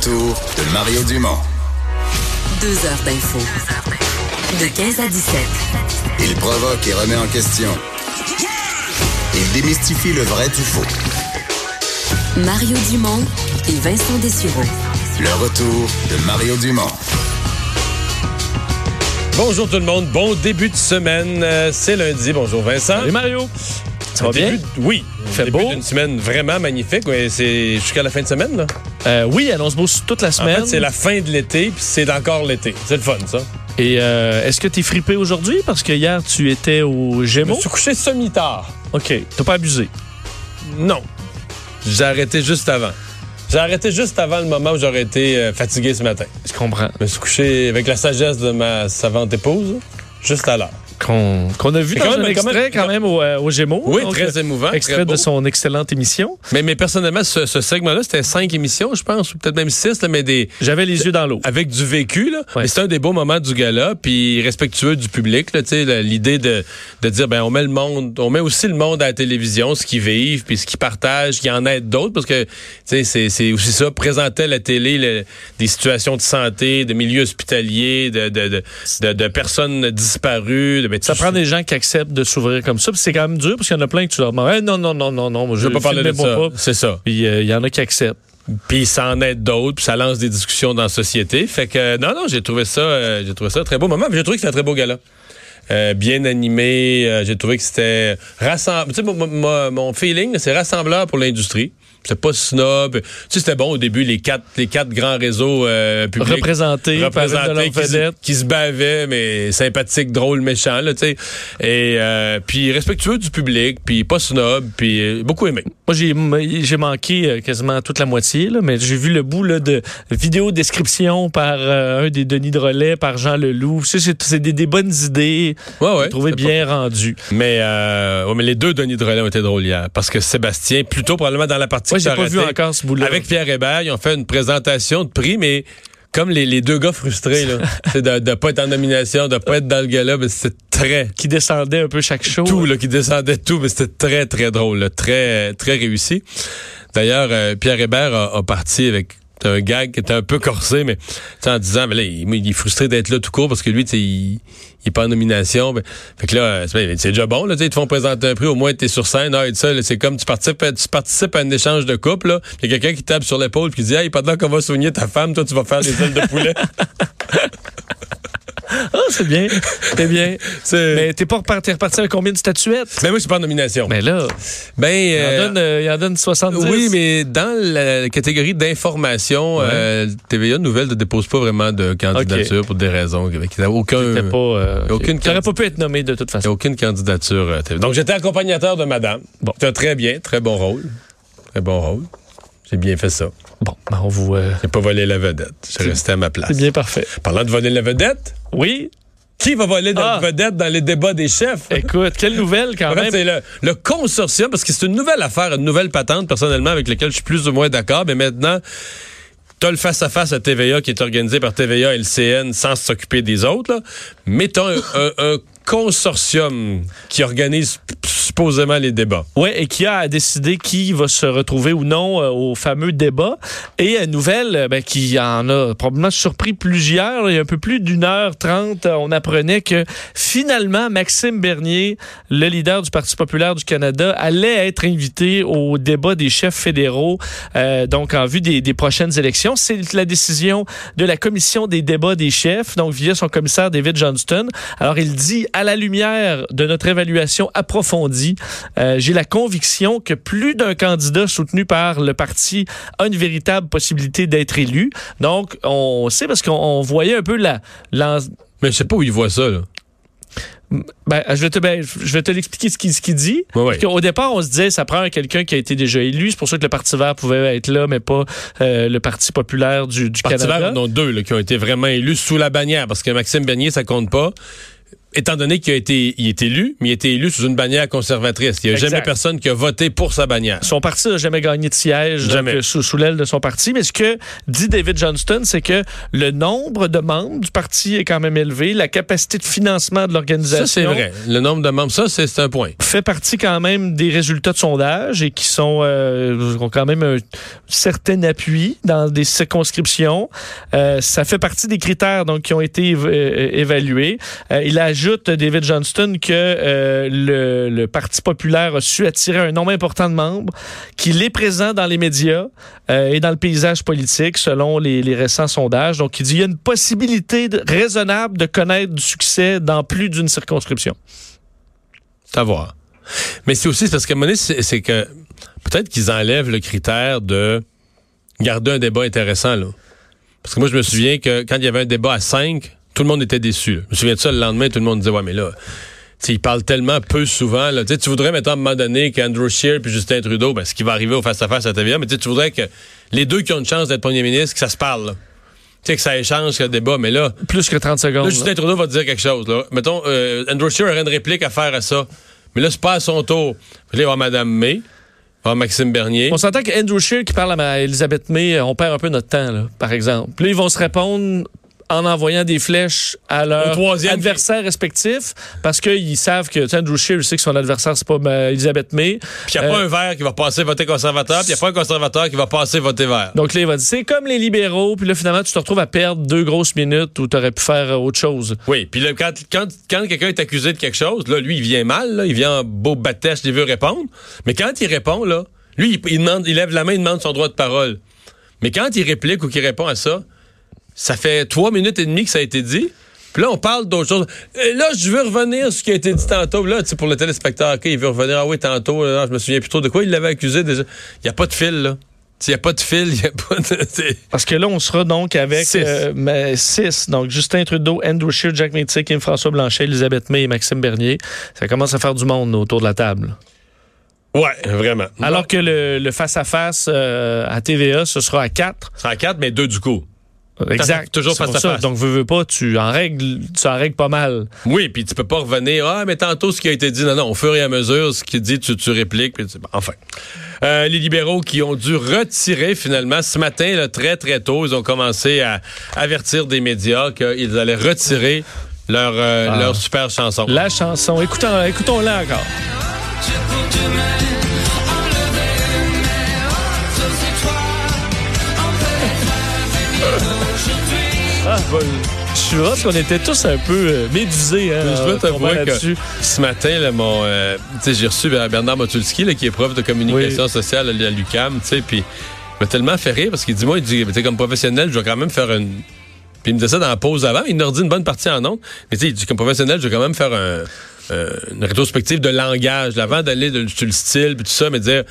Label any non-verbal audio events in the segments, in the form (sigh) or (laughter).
Retour de Mario Dumont. Deux heures d'info. De 15 à 17. Il provoque et remet en question. Il démystifie le vrai du faux. Mario Dumont et Vincent Dessureau. Le retour de Mario Dumont. Bonjour tout le monde, bon début de semaine. Euh, c'est lundi. Bonjour Vincent. Salut Mario. Ça va bien? Oui. Il fait début beau. d'une semaine vraiment magnifique. Ouais, c'est jusqu'à la fin de semaine. Là? Euh, oui, se bouge toute la En semaine. fait, c'est la fin de l'été, puis c'est encore l'été. C'est le fun, ça. Et euh, est-ce que tu es fripé aujourd'hui? Parce que hier, tu étais au Je me Gémeaux. suis couché semi-tard. OK. T'as pas abusé? Non. J'ai arrêté juste avant. J'ai arrêté juste avant le moment où j'aurais été euh, fatigué ce matin. Je comprends. Je me suis couché avec la sagesse de ma savante épouse, juste à l'heure. Qu'on a vu dans quand même- un quand même- extrait quand même au, euh, au Gémeaux. Oui, Donc, très euh, émouvant. Extrait très de son excellente émission. Mais, mais personnellement, ce, ce segment-là, c'était cinq émissions, je pense, ou peut-être même six, là, mais des, J'avais les yeux dans l'eau. avec du vécu là Ouais. mais c'est un des beaux moments du gala puis respectueux du public là tu sais l'idée de, de dire ben on met le monde on met aussi le monde à la télévision ce qu'ils vivent puis ce qu'ils partagent qu'il y en aide d'autres parce que tu sais c'est c'est aussi ça présenter à la télé le- des situations de santé de milieux hospitaliers de de, de, de- de personnes disparues de, Ça prend des gens qui acceptent de s'ouvrir comme ça. Puis c'est quand même dur parce qu'il y en a plein que tu leur demandes Hey, non, non, non, non, non, je veux pas parler de ça c'est ça Puis euh, il y en a qui acceptent. puis ça en aide d'autres, puis ça lance des discussions dans la société. Fait que euh, non, non, j'ai trouvé ça, euh, j'ai trouvé ça un très beau moment. J'ai trouvé que c'était un très beau gala. Euh, bien animé, j'ai trouvé que c'était rassembleur. Tu sais, mon feeling, c'est rassembleur pour l'industrie. C'est pas snob. Tu sais, c'était bon au début, les quatre, les quatre grands réseaux euh, publics. Représentés leurs qui, se- qui se bavaient, mais sympathiques, drôles, méchants, là, tu sais. Et euh, puis respectueux du public, puis pas snob, puis euh, beaucoup aimé. Moi, j'ai j'ai manqué quasiment toute la moitié, là, mais j'ai vu le bout là, de vidéo description par un des Denis de Relais, par Jean Leloup. Tu sais, C'est des, des bonnes idées. Ouais, trouvé bien rendu. Mais, euh, ouais, mais les deux Denis de Relais ont été drôles hier. Parce que Sébastien, plutôt probablement dans la partie Moi, j'ai pas vu encore ce bout-là. Avec Pierre Hébert, ils ont fait une présentation de prix, mais comme les, les deux gars frustrés, là, (laughs) c'est de, de pas être en nomination, de pas être dans le gala, mais c'était très Qui descendait un peu chaque show. tout, là, qui descendait de tout, mais c'était très, très drôle, là, très, très réussi. D'ailleurs, euh, Pierre Hébert a, a parti avec un gag qui était un peu corsé, mais tu en disant, mais là, il, est frustré d'être là tout court parce que lui, tu il, il est pas en nomination. Ben, fait que là, c'est déjà bon, là, tu ils te font présenter un prix, au moins t'es sur scène. Ah, et ça, c'est comme tu participes, à- tu participes à un échange de couple. Il y a quelqu'un qui tape sur l'épaule puis qui dit, hey, pendant qu'on va soigner ta femme, toi, tu vas faire des ailes de poulet. (laughs) C'est bien. (laughs) C'est bien. Mais t'es pas reparti, reparti avec combien de statuettes? Mais moi, je suis pas en nomination. Mais là, ben, il, en euh, donne, euh, il en donne 70. Oui, mais dans la catégorie d'information, Ouais. euh, TVA Nouvelle ne dépose pas vraiment de candidature pour des raisons. Il a aucun, pas, euh, aucune ok. T'aurais candid- pas pu être nommé de toute il façon. aucune candidature. euh, TVA. Donc, j'étais accompagnateur de madame. Bon. Très bien, très bon rôle. Très bon rôle. J'ai bien fait ça. Bon, ben, on vous. euh, J'ai pas volé la vedette. J'ai resté à ma place. c'est bien parfait. Parlant de voler la vedette, Oui. Qui va voler Ah. la vedette dans les débats des chefs? Écoute, quelle nouvelle quand En fait, même. c'est le, le consortium, parce que c'est une nouvelle affaire, une nouvelle patente, personnellement, avec laquelle je suis plus ou moins d'accord. Mais maintenant, t'as le face-à-face à TVA qui est organisé par TVA et le CN sans s'occuper des autres. Là. Mais t'as un, un- un consortium qui organise supposément les débats. Oui, et qui a à décider qui va se retrouver ou non euh, au fameux débat. Et une nouvelle euh, ben, qui en a probablement surpris plusieurs. Il y a un peu plus d'une heure trente, euh, on apprenait que finalement, Maxime Bernier, le leader du Parti populaire du Canada, allait être invité au débat des chefs fédéraux, euh, donc en vue des prochaines élections. C'est la décision de la commission des débats des chefs, donc via son commissaire David Johnston. Alors, il dit, à la lumière de notre évaluation approfondie, euh, j'ai la conviction que plus d'un candidat soutenu par le parti a une véritable possibilité d'être élu. Donc, on sait parce qu'on on voyait un peu la, Mais je sais pas où il voit ça. Là. Ben, je vais te, ben, je vais te l'expliquer ce qu'il ce qu'il dit. Qu'au départ, on se disait, ça prend quelqu'un qui a été déjà élu. C'est pour ça que le Parti vert pouvait être là, mais pas euh, le Parti populaire du, du Parti Canada. vert, non, deux là, qui ont été vraiment élus sous la bannière, parce que Maxime Bernier, ça compte pas. Étant donné qu'il a été, il est élu, mais il a été élu sous une bannière conservatrice. Il n'y a Exact. jamais personne qui a voté pour sa bannière. Son parti n'a jamais gagné de siège donc, Jamais. euh, sous, sous l'aile de son parti. Mais ce que dit David Johnston, c'est que le nombre de membres du parti est quand même élevé. La capacité de financement de l'organisation Ça, c'est vrai. Le nombre de membres, ça, c'est un point. fait partie quand même des résultats de sondage et qui sont euh, ont quand même un certain appui dans des circonscriptions. Euh, ça fait partie des critères donc qui ont été euh, évalués. Euh, il ajoute David Johnston que euh, le, Parti populaire a su attirer un nombre important de membres, qu'il est présent dans les médias euh, et dans le paysage politique selon les, récents sondages. Donc il dit y a une possibilité raisonnable de connaître du succès dans plus d'une circonscription. À voir. Mais c'est aussi parce qu'à un c'est que peut-être qu'ils enlèvent le critère de garder un débat intéressant. Là. Parce que moi, je me souviens que quand il y avait un débat à 5, tout le monde était déçu. Je me souviens de ça le lendemain, tout le monde disait Ouais, mais là. ils parlent tellement peu souvent. Là. Tu voudrais, mettons, à un moment donné, qu'Andrew Scheer puis Justin Trudeau, ben, ce qui va arriver au face-à-face à TVA, mais tu voudrais que les deux qui ont une chance d'être premier ministre, que ça se parle. Tu sais, que ça échange, que le débat. Mais là, Plus que 30 secondes. Là, là. Justin Trudeau va te dire quelque chose. Là. Mettons, euh, Andrew Scheer aurait une réplique à faire à ça. Mais là, c'est pas à son tour. Là, il va Mme May, il avoir Maxime Bernier. On s'entend que Andrew Scheer qui parle à ma- Elisabeth May, euh, on perd un peu notre temps, là, par exemple. Puis là, ils vont se répondre en envoyant des flèches à leurs adversaires respectifs parce qu'ils savent que Andrew Scheer sait que son adversaire, c'est pas euh, Elisabeth May. Puis il n'y a Euh, pas un vert qui va passer voter conservateur, puis il n'y a pas un conservateur qui va passer voter vert. Donc là, il va dire, c'est comme les libéraux, puis là, finalement, tu te retrouves à perdre deux grosses minutes où tu aurais pu faire euh, autre chose. Oui, puis là, quand, quand, quand quelqu'un est accusé de quelque chose, là, lui, il vient mal, là, il vient en beau batèche, il veut répondre. Mais quand il répond, là, lui, il, il demande, il lève la main, il demande son droit de parole. Mais quand il réplique ou qu'il répond à ça, ça fait trois minutes et demie que ça a été dit. Puis là, on parle d'autre chose. Et là, je veux revenir sur ce qui a été dit tantôt. Là, tu sais, pour le téléspectateur, OK, il veut revenir. Ah oui, tantôt, là, je me souviens plus trop de quoi il l'avait accusé déjà. Il n'y a pas de fil, là. Il n'y a pas de fil, il n'y a pas de. (laughs) Parce que là, on sera donc avec Six. euh, six. Donc, Justin Trudeau, Andrew Scheer, Jack Métis, Kim François Blanchet, Elisabeth May et Maxime Bernier. Ça commence à faire du monde autour de la table. Ouais, vraiment. Alors que le face-à-face euh, à TVA, ce sera à 4. C'est en quatre, mais deux du coup. Exact. toujours face à ça. face. Donc, veux, veux pas, tu en règles, tu en règles pas mal. Oui, puis tu peux pas revenir. Ah, mais tantôt, ce qui a été dit, non, non, au fur et à mesure, ce qu'il dit, tu, tu répliques. Puis tu- bon, enfin. Euh, les libéraux qui ont dû retirer finalement ce matin, là, très, très tôt, ils ont commencé à avertir des médias qu'ils allaient retirer leur, euh, Ah. leur super chanson. La chanson, écoutons, écoutons-la encore. Je suis parce qu'on était tous un peu euh, médusés. Hein, Je dois en t'avouer que ce matin, là, mon, euh, j'ai reçu Bernard Motulski, là, qui est prof de communication sociale à l'UCAM, tu sais, puis il m'a tellement fait rire parce qu'il dit, moi, il dit, comme professionnel, je vais quand même faire une... Puis il me disait ça dans la pause avant, il nous redit une bonne partie en ondes, mais tu sais, il dit, comme professionnel, je vais quand même faire un, euh, une rétrospective de langage, là, avant d'aller sur le style, puis tout ça, mais dire,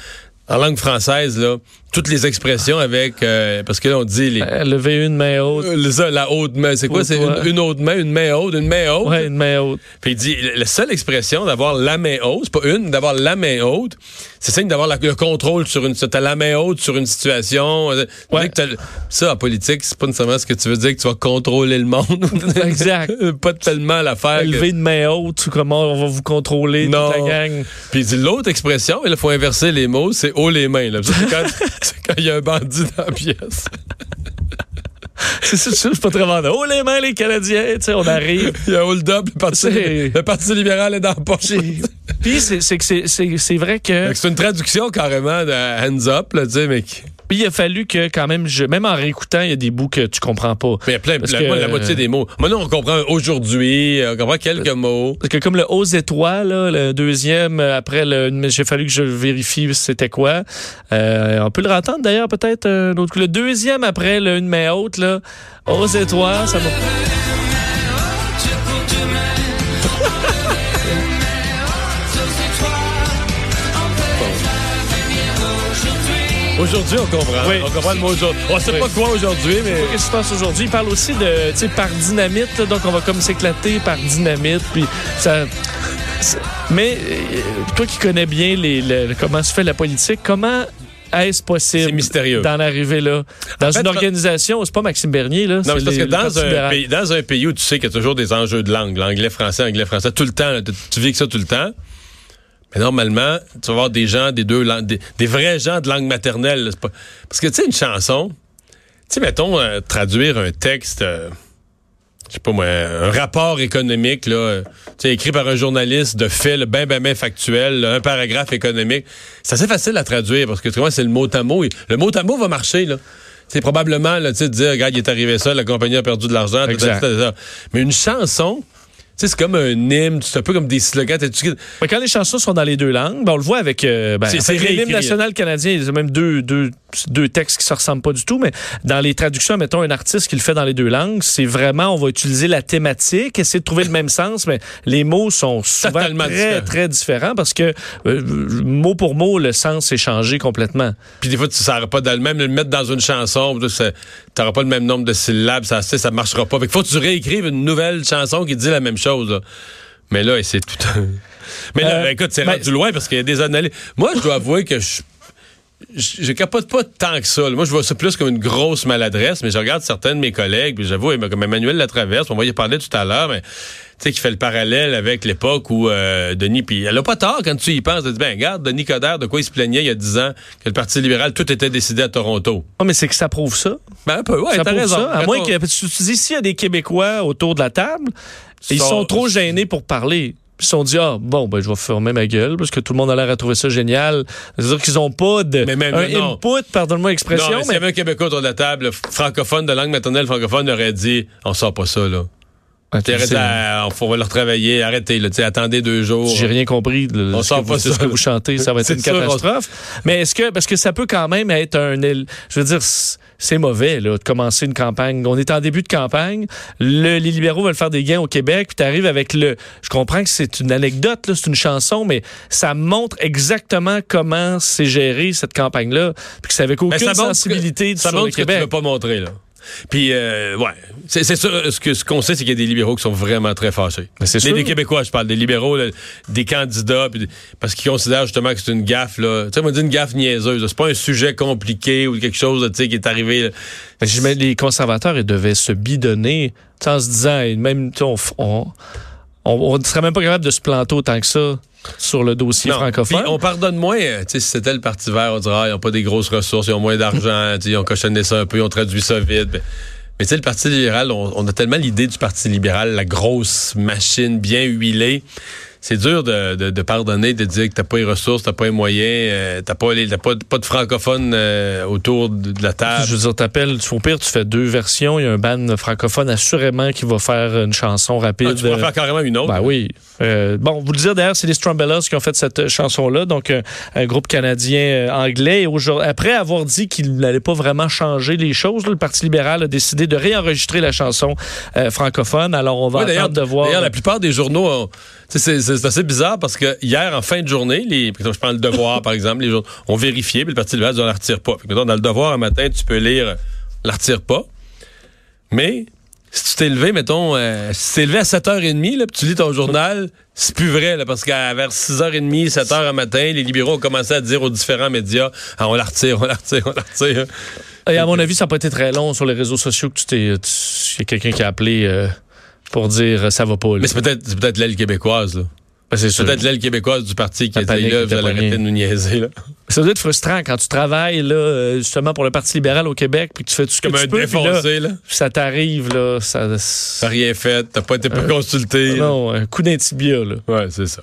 en langue française, là, toutes les expressions avec, euh, parce que là, on dit les... Euh, Lever une main haute. euh, ça, la haute main, c'est quoi? C'est une, une haute main, une main haute, une main haute? Ouais, une main haute. Puis il dit, la seule expression d'avoir la main haute, c'est pas une, d'avoir la main haute, c'est signe d'avoir le contrôle sur une, t'as la main haute sur une situation. Euh, Ouais. que Ça, en politique, c'est pas nécessairement ce que tu veux dire que tu vas contrôler le monde. (laughs) Exact. (laughs) pas tellement l'affaire. que- Lever une main haute, comment on va vous contrôler, toute Non. la gang. Puis il dit l'autre expression, il faut inverser les mots, c'est haut les mains. Là. Quand (laughs) (laughs) c'est quand il y a un bandit dans la pièce. (laughs) C'est ça, c'est pas très vendeur. Oh, les mains, les Canadiens, tu sais, on arrive. Il y a hold up, le parti, le parti libéral est dans la poche. Puis c'est vrai que C'est une traduction carrément de hands up, là, tu sais, mais puis il a fallu que quand même je même en réécoutant il y a des bouts que tu comprends pas. Mais il y a plein, la, que- la moitié des mots. Maintenant, on comprend aujourd'hui, euh, on comprend quelques mots. Parce que comme le aux étoiles, là, le deuxième euh, après j'ai fallu que je vérifie c'était quoi. Euh, on peut le entendre d'ailleurs peut-être euh, le deuxième après le une main haute là aux étoiles ça m'a (laughs) Aujourd'hui, on comprend. Oui. On comprend le mot aujourd'hui. On sait Oui. pas quoi aujourd'hui, mais. Qu'est-ce qui se passe aujourd'hui? Il parle aussi de, tu sais, par dynamite, là, donc on va comme s'éclater par dynamite, puis ça... Mais euh, toi qui connais bien les, le- comment se fait la politique, comment est-ce possible mystérieux. d'en arriver là? Dans En fait, une organisation, c'est pas Maxime Bernier, là. Non, c'est parce les- que dans un, pays, dans un pays où tu sais qu'il y a toujours des enjeux de langue, l'anglais, français, anglais, français, tout le temps, là, tu, tu vis que ça tout le temps. Mais normalement, tu vas avoir des gens, des deux langues, des, des vrais gens de langue maternelle. là, pas- Parce que tu sais, une chanson, tu sais, mettons, euh, traduire un texte, euh, je sais pas moi, un rapport économique, là, euh, tu sais, écrit par un journaliste de fait, le ben, ben, ben factuel, là, un paragraphe économique. C'est assez facile à traduire parce que tu vois, c'est le mot à mot. et Le mot à mot va marcher, là. C'est probablement, là, tu sais, de dire, regarde, il est arrivé ça, la compagnie a perdu de l'argent, tout ça, tout ça. Mais une chanson, c'est comme un hymne, c'est un peu comme des slogans. Mais quand les chansons sont dans les deux langues, ben, on le voit avec euh, ben, C'est- l'hymne national canadien, il y a même deux, deux, deux textes qui se ressemblent pas du tout, mais dans les traductions, mettons un artiste qui le fait dans les deux langues, c'est vraiment, on va utiliser la thématique, essayer de trouver le même sens, mais les mots sont souvent Totalement très, différents. très différents parce que euh, mot pour mot, le sens est changé complètement. Puis des fois, tu ne pas dans le mettre dans une chanson, tu n'auras pas le même nombre de syllabes, ça, ça ça marchera pas. Fait qu'il faut que tu réécrives une nouvelle chanson qui dit la même chose. Là. Mais là, c'est tout un... (laughs) Mais là, Euh, écoute, c'est ben- rendu loin parce qu'il y a des analyses. Moi, je dois avouer que je... Je, je capote pas tant que ça. Moi, je vois ça plus comme une grosse maladresse, mais je regarde certains de mes collègues, puis j'avoue, comme Emmanuel Latraverse, on va y parler tout à l'heure, mais tu sais, qui fait le parallèle avec l'époque où euh, Denis, puis elle a pas tort quand tu y penses, elle dit, ben regarde, Denis Coderre, de quoi il se plaignait il y a 10 ans, que le Parti libéral, tout était décidé à Toronto. Oh, mais c'est que ça prouve ça. Ben un peu, ouais, ça t'as prouve raison. ça. À moins on- que tu, tu dis, s'il y a des Québécois autour de la table, ils Sont- sont trop gênés pour parler. Ils se sont dit, ah, bon, ben, je vais fermer ma gueule parce que tout le monde a l'air à trouver ça génial. C'est-à-dire qu'ils n'ont pas de, Mais même- un non. input, pardonne-moi l'expression, mais s'il y avait un Québécois autour de la table, francophone, de langue maternelle francophone, aurait dit, on sort pas ça, là. Ah, tu T'arrêtes sais, à- on va leur travailler, arrêtez, là, tu attendez deux jours. J'ai rien compris de On ce, que pas vous, ce ça, que vous chantez. Ça va être (laughs) une sûr, on- catastrophe. Mais est-ce que, parce que ça peut quand même être un, je veux dire, c'est mauvais, là, de commencer une campagne. On est en début de campagne. Le- les libéraux veulent faire des gains au Québec, puis t'arrives avec le, je comprends que c'est une anecdote, c'est une chanson, mais ça montre exactement comment c'est géré cette campagne-là, puis que ça avait aucune ça montre sensibilité que, ça sur montre le ce que tu Québec. veux pas montrer, là. Puis, euh, ouais, c'est sûr, ce que ce qu'on sait, c'est qu'il y a des libéraux qui sont vraiment très fâchés. C'est Des, sûr. des Québécois, je parle, des libéraux, là, des candidats, parce qu'ils considèrent justement que c'est une gaffe, là. Tu sais, on va dire une gaffe niaiseuse. C'est pas un sujet compliqué ou quelque chose, tu sais, qui est arrivé. les conservateurs, ils devaient se bidonner en se disant, et même, on, on, on, on serait même pas capable de se planter autant que ça sur le dossier Non. francophone. On pardonne moins. euh, si c'était le Parti vert, on dirait, ah, ils n'ont pas des grosses ressources, ils ont moins d'argent, (laughs) ils ont cochonné ça un peu, ils ont traduit ça vite. Mais, mais tu sais, le Parti libéral, on, on a tellement l'idée du Parti libéral, la grosse machine bien huilée. C'est dur de, de, de pardonner, de dire que t'as pas les ressources, t'as pas les moyens, euh, t'as pas, les- t'as pas, pas de francophones euh, autour de, de la table. Je veux dire, t'appelles, au pire, tu fais deux versions. Il y a un band francophone assurément qui va faire une chanson rapide. Ah, tu pourrais faire carrément une autre. Ben oui. Euh, bon, vous le dire d'ailleurs, c'est les Strumbellas qui ont fait cette euh, chanson-là, donc euh, un groupe canadien euh, anglais. Et après avoir dit qu'il n'allait pas vraiment changer les choses, là, le Parti libéral a décidé de réenregistrer la chanson euh, francophone. Alors on va d'ailleurs, attendre de voir. d'ailleurs, la plupart des journaux, ont- c'est assez bizarre parce que hier, en fin de journée, les, je prends le devoir, par exemple, les journaux ont vérifié, puis le Parti libéral on la retire pas. Que, mettons, dans le devoir, un matin, tu peux lire la retire pas. Mais si tu t'es levé, mettons, euh, si t'es levé à 7h30, là, puis tu lis ton journal, c'est plus vrai, parce qu'à vers 6h30, 7h un matin, les libéraux ont commencé à dire aux différents médias Ah, on la retire, on la retire, on la retire. Et à mon avis, ça n'a pas été très long sur les réseaux sociaux que tu t'es. Il y a quelqu'un qui a appelé euh, pour dire euh, ça va pas. là. Mais c'est peut-être peut-être l'aile québécoise, là. Ben, c'est peut-être l'aile québécoise du parti qui a dit là, vous allez arrêter de nous niaiser, là. Ça doit être frustrant quand tu travailles là, euh, justement pour le Parti libéral au Québec, puis que tu fais tout ce que Comme tu un peux, puis là, ça t'arrive là, ça. T'as rien fait, t'as pas été consulté. là. Non, un coup d'intibia là. Ouais, c'est ça.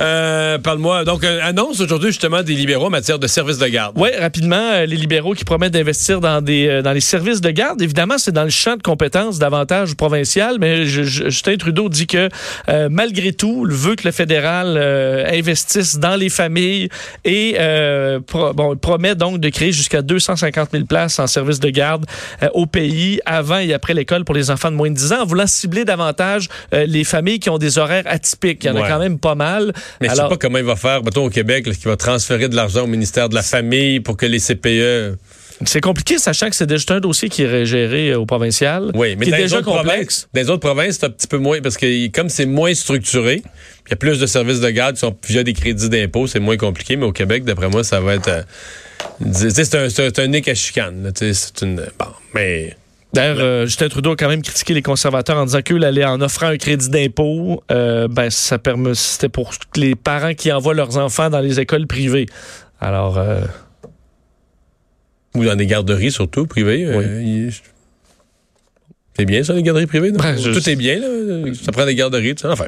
Euh, Parle-moi. Donc, euh, annonce aujourd'hui justement des libéraux en matière de services de garde. Oui, rapidement, euh, les libéraux qui promettent d'investir dans des euh, dans les services de garde. Évidemment, c'est dans le champ de compétences davantage provincial, mais je- je- Justin Trudeau dit que euh, malgré tout, il veut que le fédéral euh, investisse dans les familles et euh, pro- bon, il promet donc de créer jusqu'à 250 000 places en services de garde au pays avant et après l'école pour les enfants de moins de 10 ans, en voulant cibler davantage les familles qui ont des horaires atypiques. Il y en a quand même pas mal. Mais je Alors- sais pas comment il va faire, mettons, au Québec, là, qu'il va transférer de l'argent au ministère de la Famille pour que les CPE... C'est compliqué, sachant que c'est déjà un dossier qui est géré euh, au provincial. Oui, mais qui dans est déjà complexe. provinces, dans les autres provinces, c'est un petit peu moins, parce que comme c'est moins structuré, il y a plus de services de garde qui sont via des crédits d'impôt, c'est moins compliqué, mais au Québec, d'après moi, ça va être... euh, tu sais, c'est un, c'est un nez à chicane. C'est une... Bon, mais... D'ailleurs, euh, Justin Trudeau a quand même critiqué les conservateurs en disant qu'eux, l'aller en offrant un crédit d'impôt, euh, ben, ça permet, c'était pour les parents qui envoient leurs enfants dans les écoles privées. Alors, euh, Ou dans des garderies, surtout, privées. euh, il- C'est bien, ça, les garderies privées? Ben, je- Tout est bien, là? Ça prend des garderies, tout ça. Enfin.